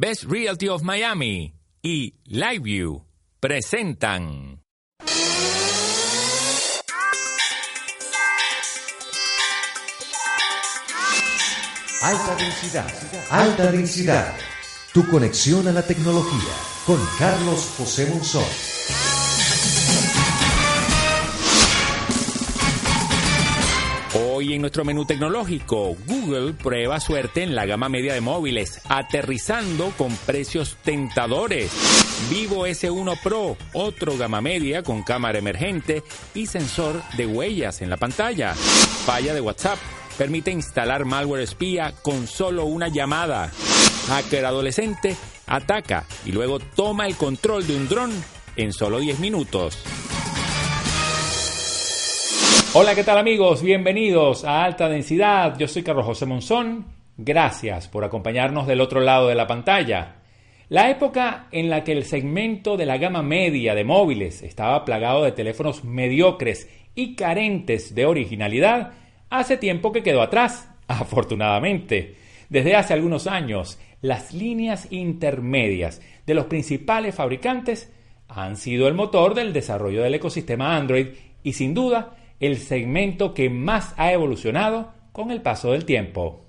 Best Realty of Miami y LiveView presentan. Alta densidad, alta densidad. Tu conexión a la tecnología con Carlos José Monzón. Hoy en nuestro menú tecnológico, Google prueba suerte en la gama media de móviles, aterrizando con precios tentadores. Vivo S1 Pro, otro gama media con cámara emergente y sensor de huellas en la pantalla. Falla de WhatsApp, permite instalar malware espía con solo una llamada. Hacker adolescente ataca y luego toma el control de un dron en solo 10 minutos. Hola, ¿qué tal amigos? Bienvenidos a Alta Densidad. Yo soy Carlos José Monzón. Gracias por acompañarnos del otro lado de la pantalla. La época en la que el segmento de la gama media de móviles estaba plagado de teléfonos mediocres y carentes de originalidad, hace tiempo que quedó atrás, afortunadamente. Desde hace algunos años, las líneas intermedias de los principales fabricantes han sido el motor del desarrollo del ecosistema Android y sin duda el segmento que más ha evolucionado con el paso del tiempo.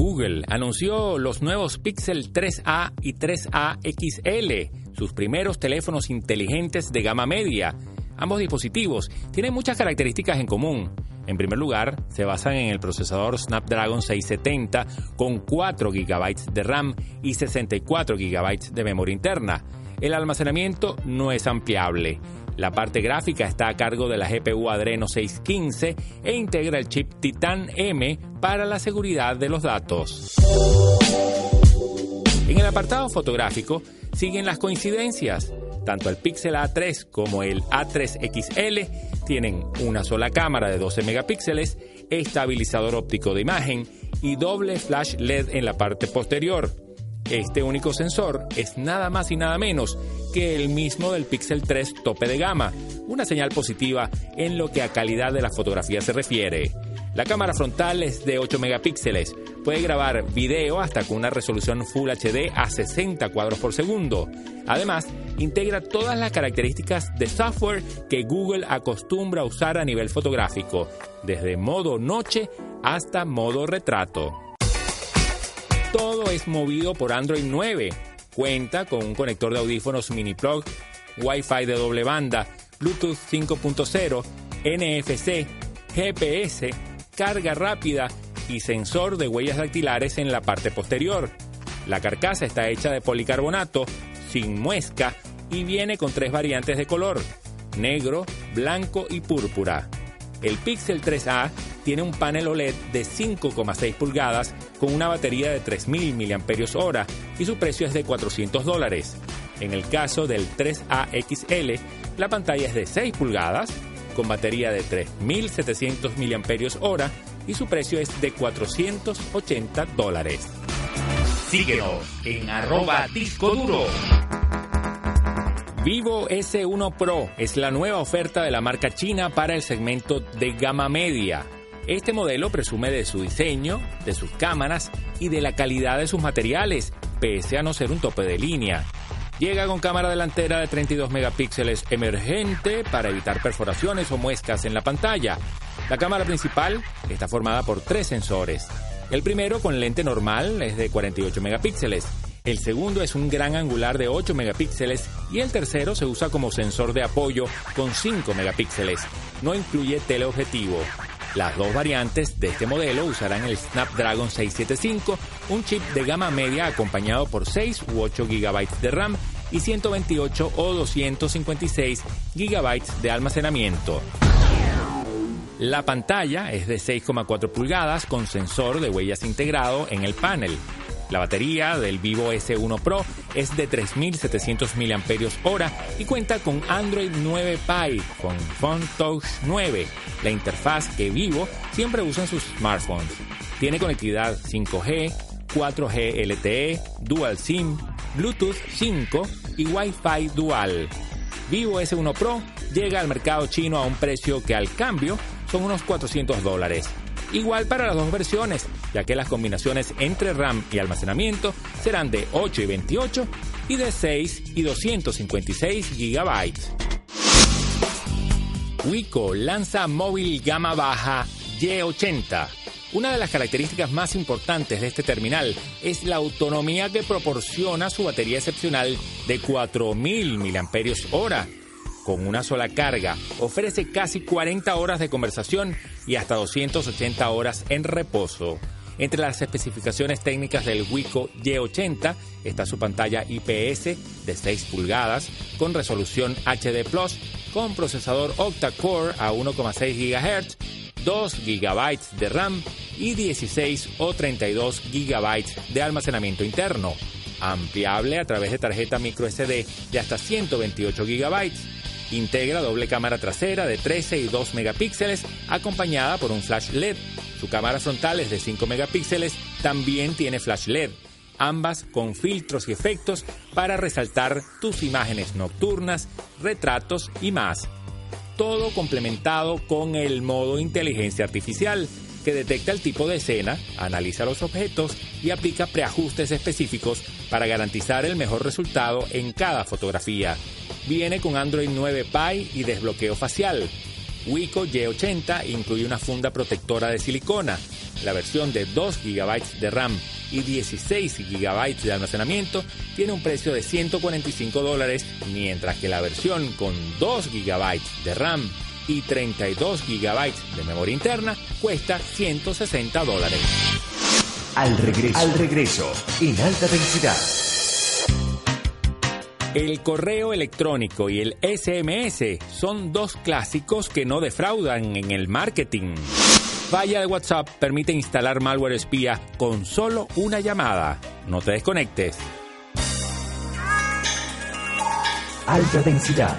Google anunció los nuevos Pixel 3A y 3A XL, sus primeros teléfonos inteligentes de gama media. Ambos dispositivos tienen muchas características en común. En primer lugar, se basan en el procesador Snapdragon 670 con 4 GB de RAM y 64 GB de memoria interna. El almacenamiento no es ampliable. La parte gráfica está a cargo de la GPU Adreno 615 e integra el chip Titan M para la seguridad de los datos. En el apartado fotográfico siguen las coincidencias. Tanto el Pixel A3 como el A3XL tienen una sola cámara de 12 megapíxeles, estabilizador óptico de imagen y doble flash LED en la parte posterior. Este único sensor es nada más y nada menos que el mismo del Pixel 3 tope de gama, una señal positiva en lo que a calidad de la fotografía se refiere. La cámara frontal es de 8 megapíxeles, puede grabar video hasta con una resolución Full HD a 60 cuadros por segundo. Además, integra todas las características de software que Google acostumbra usar a nivel fotográfico, desde modo noche hasta modo retrato. Todo es movido por Android 9. Cuenta con un conector de audífonos mini plug, Wi-Fi de doble banda, Bluetooth 5.0, NFC, GPS, carga rápida y sensor de huellas dactilares en la parte posterior. La carcasa está hecha de policarbonato, sin muesca y viene con tres variantes de color, negro, blanco y púrpura. El Pixel 3A tiene un panel OLED de 5,6 pulgadas con una batería de 3.000 mAh y su precio es de 400 dólares. En el caso del 3A XL, la pantalla es de 6 pulgadas con batería de 3.700 mAh y su precio es de 480 dólares. Síguenos en arroba disco duro. Vivo S1 Pro es la nueva oferta de la marca china para el segmento de gama media. Este modelo presume de su diseño, de sus cámaras y de la calidad de sus materiales, pese a no ser un tope de línea. Llega con cámara delantera de 32 megapíxeles emergente para evitar perforaciones o muescas en la pantalla. La cámara principal está formada por tres sensores. El primero con lente normal es de 48 megapíxeles. El segundo es un gran angular de 8 megapíxeles y el tercero se usa como sensor de apoyo con 5 megapíxeles. No incluye teleobjetivo. Las dos variantes de este modelo usarán el Snapdragon 675, un chip de gama media acompañado por 6 u 8 GB de RAM y 128 o 256 GB de almacenamiento. La pantalla es de 6,4 pulgadas con sensor de huellas integrado en el panel. La batería del Vivo S1 Pro es de 3.700 mAh y cuenta con Android 9 Pie con Phone Touch 9, la interfaz que Vivo siempre usa en sus smartphones. Tiene conectividad 5G, 4G LTE, Dual SIM, Bluetooth 5 y Wi-Fi Dual. Vivo S1 Pro llega al mercado chino a un precio que al cambio son unos 400 dólares. Igual para las dos versiones, ya que las combinaciones entre RAM y almacenamiento serán de 8 y 28 y de 6 y 256 GB. Wiko lanza móvil gama baja Y80. Una de las características más importantes de este terminal es la autonomía que proporciona su batería excepcional de 4.000 mAh con una sola carga, ofrece casi 40 horas de conversación y hasta 280 horas en reposo. Entre las especificaciones técnicas del Wiko Y80 está su pantalla IPS de 6 pulgadas con resolución HD Plus con procesador octa-core a 1,6 GHz, 2 GB de RAM y 16 o 32 GB de almacenamiento interno, ampliable a través de tarjeta microSD de hasta 128 GB Integra doble cámara trasera de 13 y 2 megapíxeles acompañada por un flash LED. Su cámara frontal es de 5 megapíxeles, también tiene flash LED, ambas con filtros y efectos para resaltar tus imágenes nocturnas, retratos y más. Todo complementado con el modo inteligencia artificial que detecta el tipo de escena, analiza los objetos y aplica preajustes específicos para garantizar el mejor resultado en cada fotografía. Viene con Android 9 Pie y desbloqueo facial. Wiko Y80 incluye una funda protectora de silicona. La versión de 2 GB de RAM y 16 GB de almacenamiento tiene un precio de 145 dólares, mientras que la versión con 2 GB de RAM y 32 GB de memoria interna cuesta 160 dólares. Al regreso, al regreso, en alta densidad. El correo electrónico y el SMS son dos clásicos que no defraudan en el marketing. Falla de WhatsApp permite instalar malware espía con solo una llamada. No te desconectes. Alta densidad.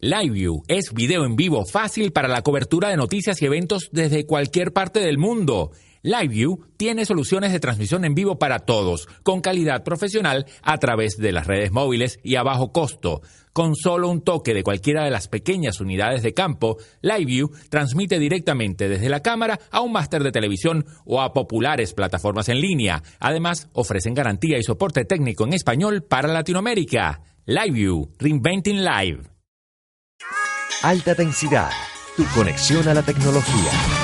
LiveView es video en vivo fácil para la cobertura de noticias y eventos desde cualquier parte del mundo. LiveView tiene soluciones de transmisión en vivo para todos, con calidad profesional a través de las redes móviles y a bajo costo. Con solo un toque de cualquiera de las pequeñas unidades de campo, LiveView transmite directamente desde la cámara a un máster de televisión o a populares plataformas en línea. Además, ofrecen garantía y soporte técnico en español para Latinoamérica. LiveView, Reinventing Live. Alta densidad, tu conexión a la tecnología.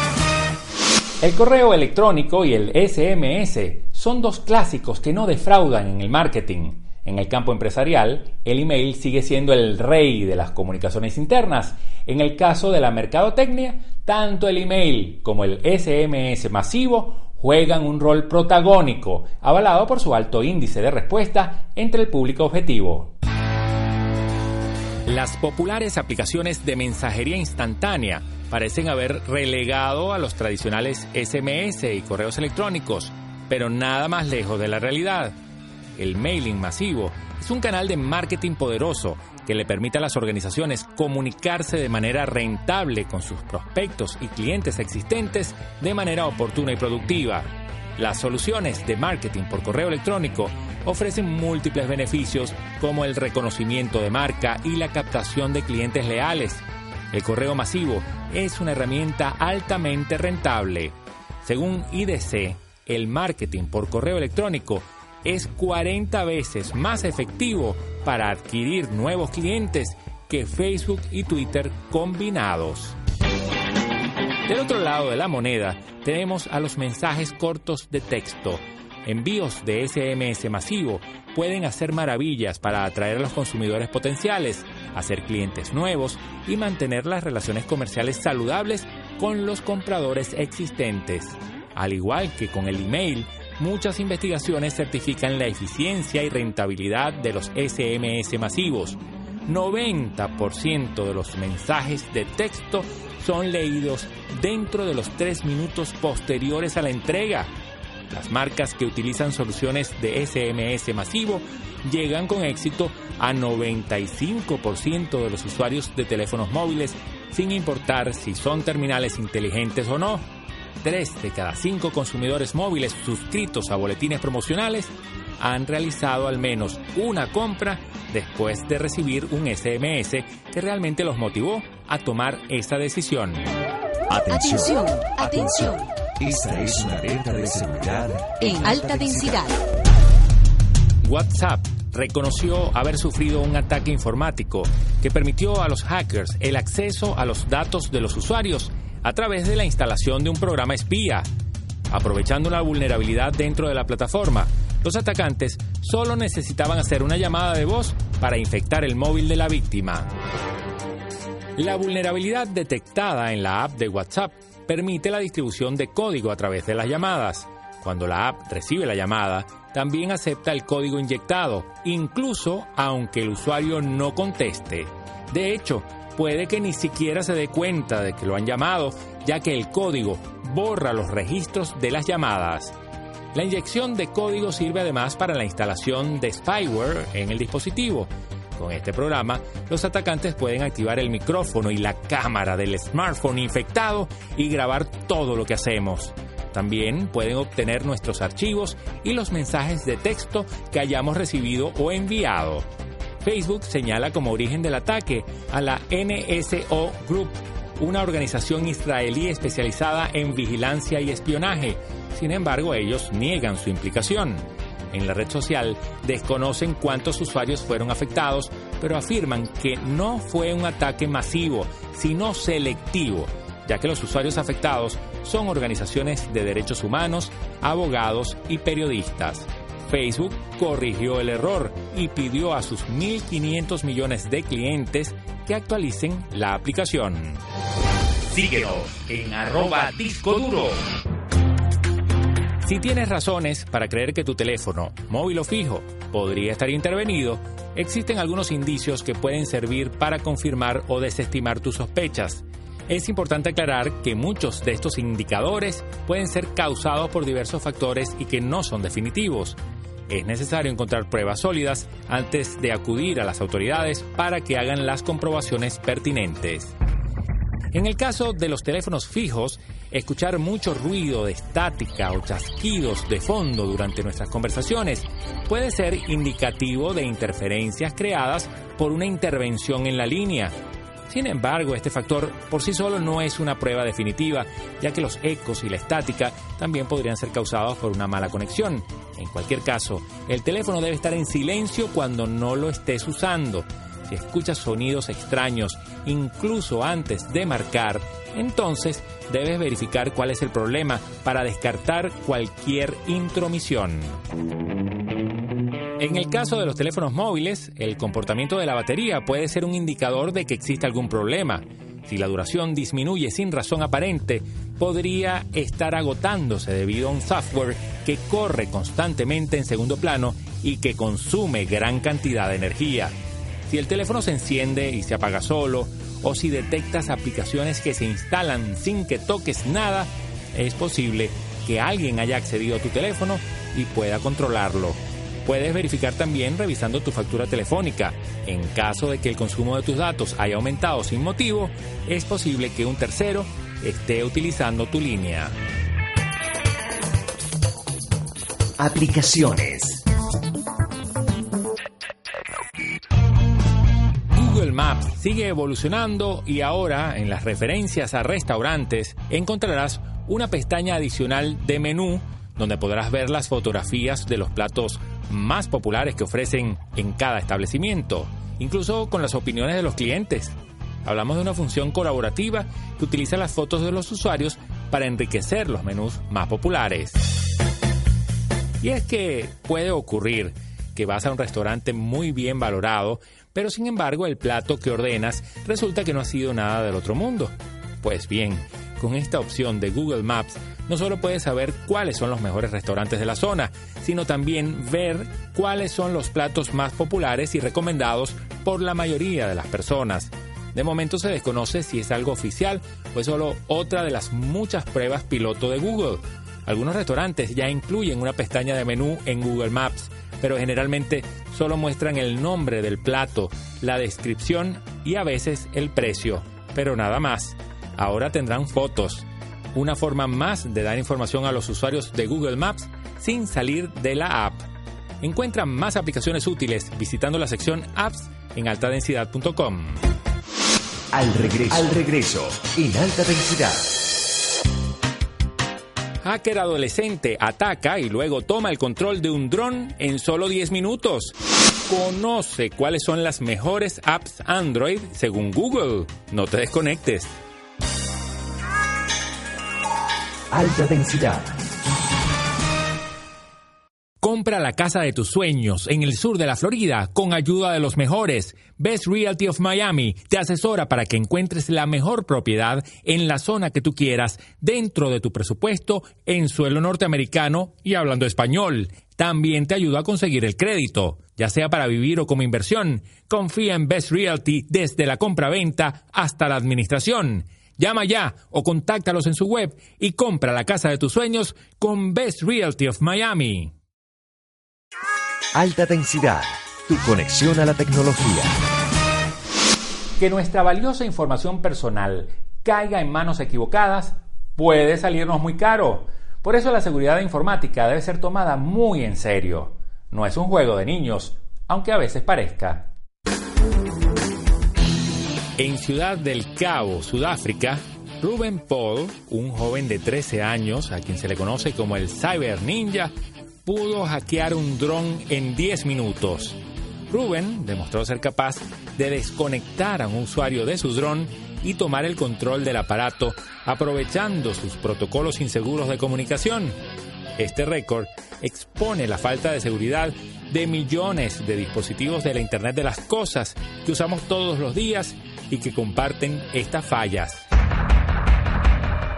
El correo electrónico y el SMS son dos clásicos que no defraudan en el marketing. En el campo empresarial, el email sigue siendo el rey de las comunicaciones internas. En el caso de la mercadotecnia, tanto el email como el SMS masivo juegan un rol protagónico, avalado por su alto índice de respuesta entre el público objetivo. Las populares aplicaciones de mensajería instantánea parecen haber relegado a los tradicionales SMS y correos electrónicos, pero nada más lejos de la realidad. El mailing masivo es un canal de marketing poderoso que le permite a las organizaciones comunicarse de manera rentable con sus prospectos y clientes existentes de manera oportuna y productiva. Las soluciones de marketing por correo electrónico ofrecen múltiples beneficios como el reconocimiento de marca y la captación de clientes leales. El correo masivo es una herramienta altamente rentable. Según IDC, el marketing por correo electrónico es 40 veces más efectivo para adquirir nuevos clientes que Facebook y Twitter combinados. Del otro lado de la moneda tenemos a los mensajes cortos de texto. Envíos de SMS masivo pueden hacer maravillas para atraer a los consumidores potenciales, hacer clientes nuevos y mantener las relaciones comerciales saludables con los compradores existentes. Al igual que con el email, muchas investigaciones certifican la eficiencia y rentabilidad de los SMS masivos. 90% de los mensajes de texto son leídos dentro de los tres minutos posteriores a la entrega Las marcas que utilizan soluciones de SMS masivo llegan con éxito a 95% de los usuarios de teléfonos móviles, sin importar si son terminales inteligentes o no. Tres de cada cinco consumidores móviles suscritos a boletines promocionales han realizado al menos una compra después de recibir un SMS que realmente los motivó a tomar esa decisión. Atención, atención. Esta es una alerta de seguridad en alta densidad. WhatsApp reconoció haber sufrido un ataque informático que permitió a los hackers el acceso a los datos de los usuarios a través de la instalación de un programa espía. Aprovechando una vulnerabilidad dentro de la plataforma, los atacantes solo necesitaban hacer una llamada de voz para infectar el móvil de la víctima. La vulnerabilidad detectada en la app de WhatsApp permite la distribución de código a través de las llamadas. Cuando la app recibe la llamada, también acepta el código inyectado, incluso aunque el usuario no conteste. De hecho, puede que ni siquiera se dé cuenta de que lo han llamado, ya que el código borra los registros de las llamadas. La inyección de código sirve además para la instalación de spyware en el dispositivo. Con este programa, los atacantes pueden activar el micrófono y la cámara del smartphone infectado y grabar todo lo que hacemos. También pueden obtener nuestros archivos y los mensajes de texto que hayamos recibido o enviado. Facebook señala como origen del ataque a la NSO Group, una organización israelí especializada en vigilancia y espionaje. Sin embargo, ellos niegan su implicación. En la red social desconocen cuántos usuarios fueron afectados, pero afirman que no fue un ataque masivo, sino selectivo, ya que los usuarios afectados son organizaciones de derechos humanos, abogados y periodistas. Facebook corrigió el error y pidió a sus 1.500 millones de clientes que actualicen la aplicación. Síguenos en arroba disco duro. Si tienes razones para creer que tu teléfono, móvil o fijo, podría estar intervenido, existen algunos indicios que pueden servir para confirmar o desestimar tus sospechas. Es importante aclarar que muchos de estos indicadores pueden ser causados por diversos factores y que no son definitivos. Es necesario encontrar pruebas sólidas antes de acudir a las autoridades para que hagan las comprobaciones pertinentes. En el caso de los teléfonos fijos, escuchar mucho ruido de estática o chasquidos de fondo durante nuestras conversaciones puede ser indicativo de interferencias creadas por una intervención en la línea. Sin embargo, este factor por sí solo no es una prueba definitiva, ya que los ecos y la estática también podrían ser causados por una mala conexión. En cualquier caso, el teléfono debe estar en silencio cuando no lo estés usando. Si escuchas sonidos extraños, incluso antes de marcar, entonces debes verificar cuál es el problema para descartar cualquier intromisión. En el caso de los teléfonos móviles, el comportamiento de la batería puede ser un indicador de que existe algún problema. Si la duración disminuye sin razón aparente, podría estar agotándose debido a un software que corre constantemente en segundo plano y que consume gran cantidad de energía. Si el teléfono se enciende y se apaga solo, o si detectas aplicaciones que se instalan sin que toques nada, es posible que alguien haya accedido a tu teléfono y pueda controlarlo. Puedes verificar también revisando tu factura telefónica. En caso de que el consumo de tus datos haya aumentado sin motivo, es posible que un tercero esté utilizando tu línea. Aplicaciones. Google Maps sigue evolucionando y ahora en las referencias a restaurantes encontrarás una pestaña adicional de menú donde podrás ver las fotografías de los platos más populares que ofrecen en cada establecimiento, incluso con las opiniones de los clientes. Hablamos de una función colaborativa que utiliza las fotos de los usuarios para enriquecer los menús más populares. Y es que puede ocurrir que vas a un restaurante muy bien valorado, pero sin embargo el plato que ordenas resulta que no ha sido nada del otro mundo. Pues bien, con esta opción de Google Maps no solo puedes saber cuáles son los mejores restaurantes de la zona, sino también ver cuáles son los platos más populares y recomendados por la mayoría de las personas. De momento se desconoce si es algo oficial o es solo otra de las muchas pruebas piloto de Google. Algunos restaurantes ya incluyen una pestaña de menú en Google Maps, pero generalmente solo muestran el nombre del plato, la descripción y a veces el precio, pero nada más. Ahora tendrán fotos, una forma más de dar información a los usuarios de Google Maps sin salir de la app. Encuentra más aplicaciones útiles visitando la sección Apps en altadensidad.com. Al regreso, al regreso, en alta densidad. Hacker adolescente ataca y luego toma el control de un dron en solo 10 minutos. Conoce cuáles son las mejores apps Android según Google. No te desconectes. Alta densidad. Compra la casa de tus sueños en el sur de la Florida con ayuda de los mejores. Best Realty of Miami te asesora para que encuentres la mejor propiedad en la zona que tú quieras dentro de tu presupuesto en suelo norteamericano y hablando español. También te ayuda a conseguir el crédito, ya sea para vivir o como inversión. Confía en Best Realty desde la compra-venta hasta la administración. Llama ya o contáctalos en su web y compra la casa de tus sueños con Best Realty of Miami. Alta densidad. Tu conexión a la tecnología. Que nuestra valiosa información personal caiga en manos equivocadas puede salirnos muy caro. Por eso la seguridad informática debe ser tomada muy en serio. No es un juego de niños, aunque a veces parezca. En Ciudad del Cabo, Sudáfrica, Ruben Paul, un joven de 13 años, a quien se le conoce como el Cyber Ninja, pudo hackear un dron en 10 minutos. Ruben demostró ser capaz de desconectar a un usuario de su dron y tomar el control del aparato aprovechando sus protocolos inseguros de comunicación. Este récord expone la falta de seguridad de millones de dispositivos de la Internet de las Cosas que usamos todos los días y que comparten estas fallas.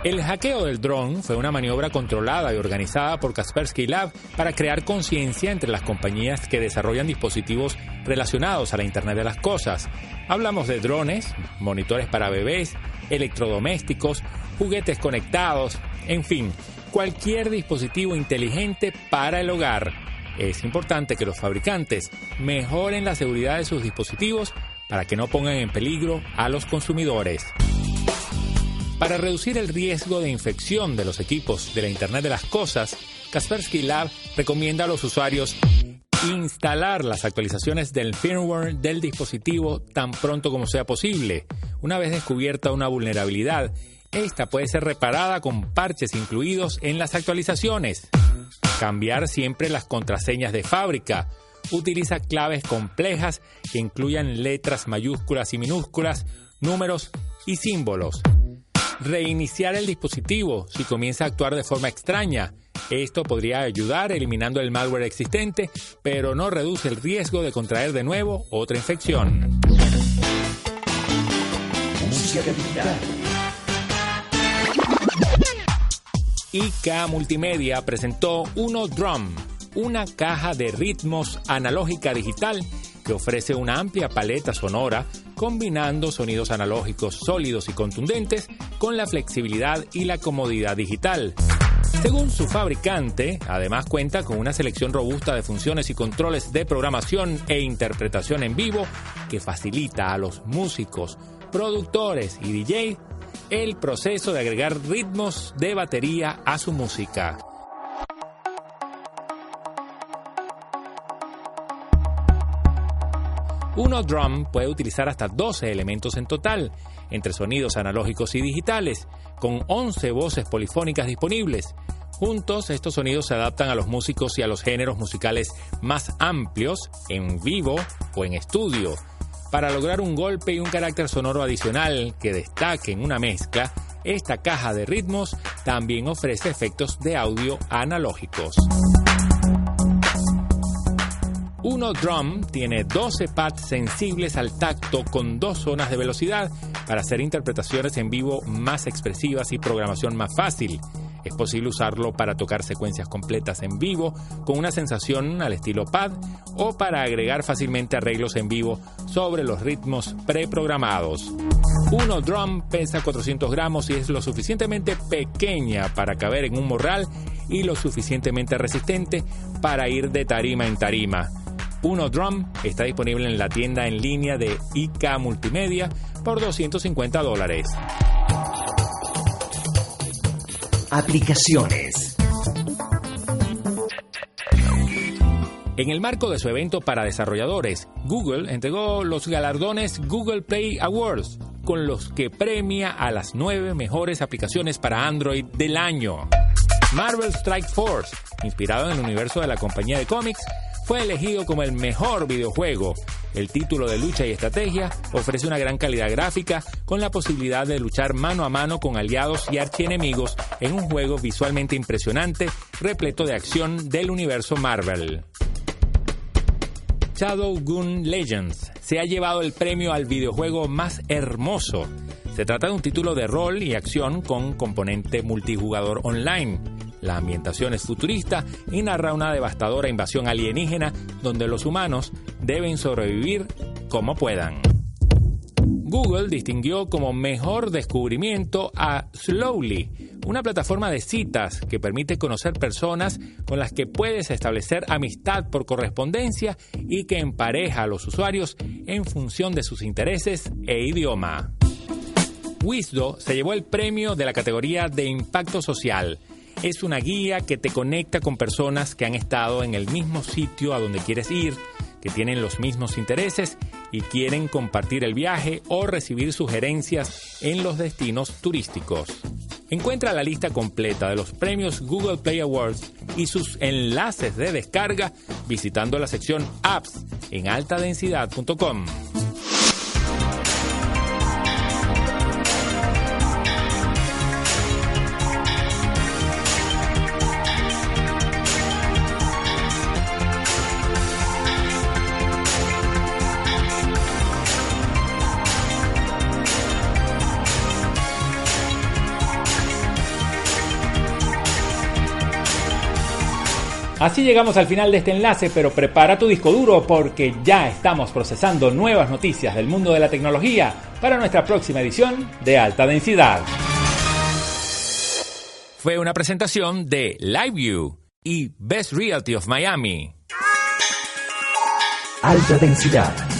El hackeo del dron fue una maniobra controlada y organizada por Kaspersky Lab para crear conciencia entre las compañías que desarrollan dispositivos relacionados a la Internet de las Cosas. Hablamos de drones, monitores para bebés, electrodomésticos, juguetes conectados, en fin, cualquier dispositivo inteligente para el hogar. Es importante que los fabricantes mejoren la seguridad de sus dispositivos para que no pongan en peligro a los consumidores. Para reducir el riesgo de infección de los equipos de la Internet de las Cosas, Kaspersky Lab recomienda a los usuarios instalar las actualizaciones del firmware del dispositivo tan pronto como sea posible. Una vez descubierta una vulnerabilidad, esta puede ser reparada con parches incluidos en las actualizaciones. Cambiar siempre las contraseñas de fábrica. Utiliza claves complejas que incluyan letras mayúsculas y minúsculas, números y símbolos reiniciar el dispositivo si comienza a actuar de forma extraña. Esto podría ayudar eliminando el malware existente, pero no reduce el riesgo de contraer de nuevo otra infección. IK Multimedia presentó Uno Drum, una caja de ritmos analógica digital que ofrece una amplia paleta sonora combinando sonidos analógicos sólidos y contundentes con la flexibilidad y la comodidad digital. Según su fabricante, además cuenta con una selección robusta de funciones y controles de programación e interpretación en vivo que facilita a los músicos, productores y DJs el proceso de agregar ritmos de batería a su música. Uno drum puede utilizar hasta 12 elementos en total, entre sonidos analógicos y digitales, con 11 voces polifónicas disponibles. Juntos, estos sonidos se adaptan a los músicos y a los géneros musicales más amplios, en vivo o en estudio. Para lograr un golpe y un carácter sonoro adicional que destaque en una mezcla, esta caja de ritmos también ofrece efectos de audio analógicos. Uno Drum tiene 12 pads sensibles al tacto con dos zonas de velocidad para hacer interpretaciones en vivo más expresivas y programación más fácil. Es posible usarlo para tocar secuencias completas en vivo con una sensación al estilo pad o para agregar fácilmente arreglos en vivo sobre los ritmos preprogramados. Uno Drum pesa 400 gramos y es lo suficientemente pequeña para caber en un morral y lo suficientemente resistente para ir de tarima en tarima. Uno Drum está disponible en la tienda en línea de IK Multimedia por 250 dólares. Aplicaciones. En el marco de su evento para desarrolladores, Google entregó los galardones Google Play Awards, con los que premia a las nueve mejores aplicaciones para Android del año. Marvel Strike Force, inspirado en el universo de la compañía de cómics, fue elegido como el mejor videojuego. El título de lucha y estrategia ofrece una gran calidad gráfica con la posibilidad de luchar mano a mano con aliados y archienemigos en un juego visualmente impresionante, repleto de acción del universo Marvel. Shadowgun Legends se ha llevado el premio al videojuego más hermoso. Se trata de un título de rol y acción con componente multijugador online. La ambientación es futurista y narra una devastadora invasión alienígena donde los humanos deben sobrevivir como puedan. Google distinguió como mejor descubrimiento a Slowly, una plataforma de citas que permite conocer personas con las que puedes establecer amistad por correspondencia y que empareja a los usuarios en función de sus intereses e idioma. Wisdo se llevó el premio de la categoría de impacto social es una guía que te conecta con personas que han estado en el mismo sitio a donde quieres ir, que tienen los mismos intereses y quieren compartir el viaje o recibir sugerencias en los destinos turísticos. Encuentra la lista completa de los premios Google Play Awards y sus enlaces de descarga visitando la sección Apps en altadensidad.com. Así llegamos al final de este enlace, pero prepara tu disco duro porque ya estamos procesando nuevas noticias del mundo de la tecnología para nuestra próxima edición de Alta Densidad. Fue una presentación de LiveView y Best Realty of Miami. Alta Densidad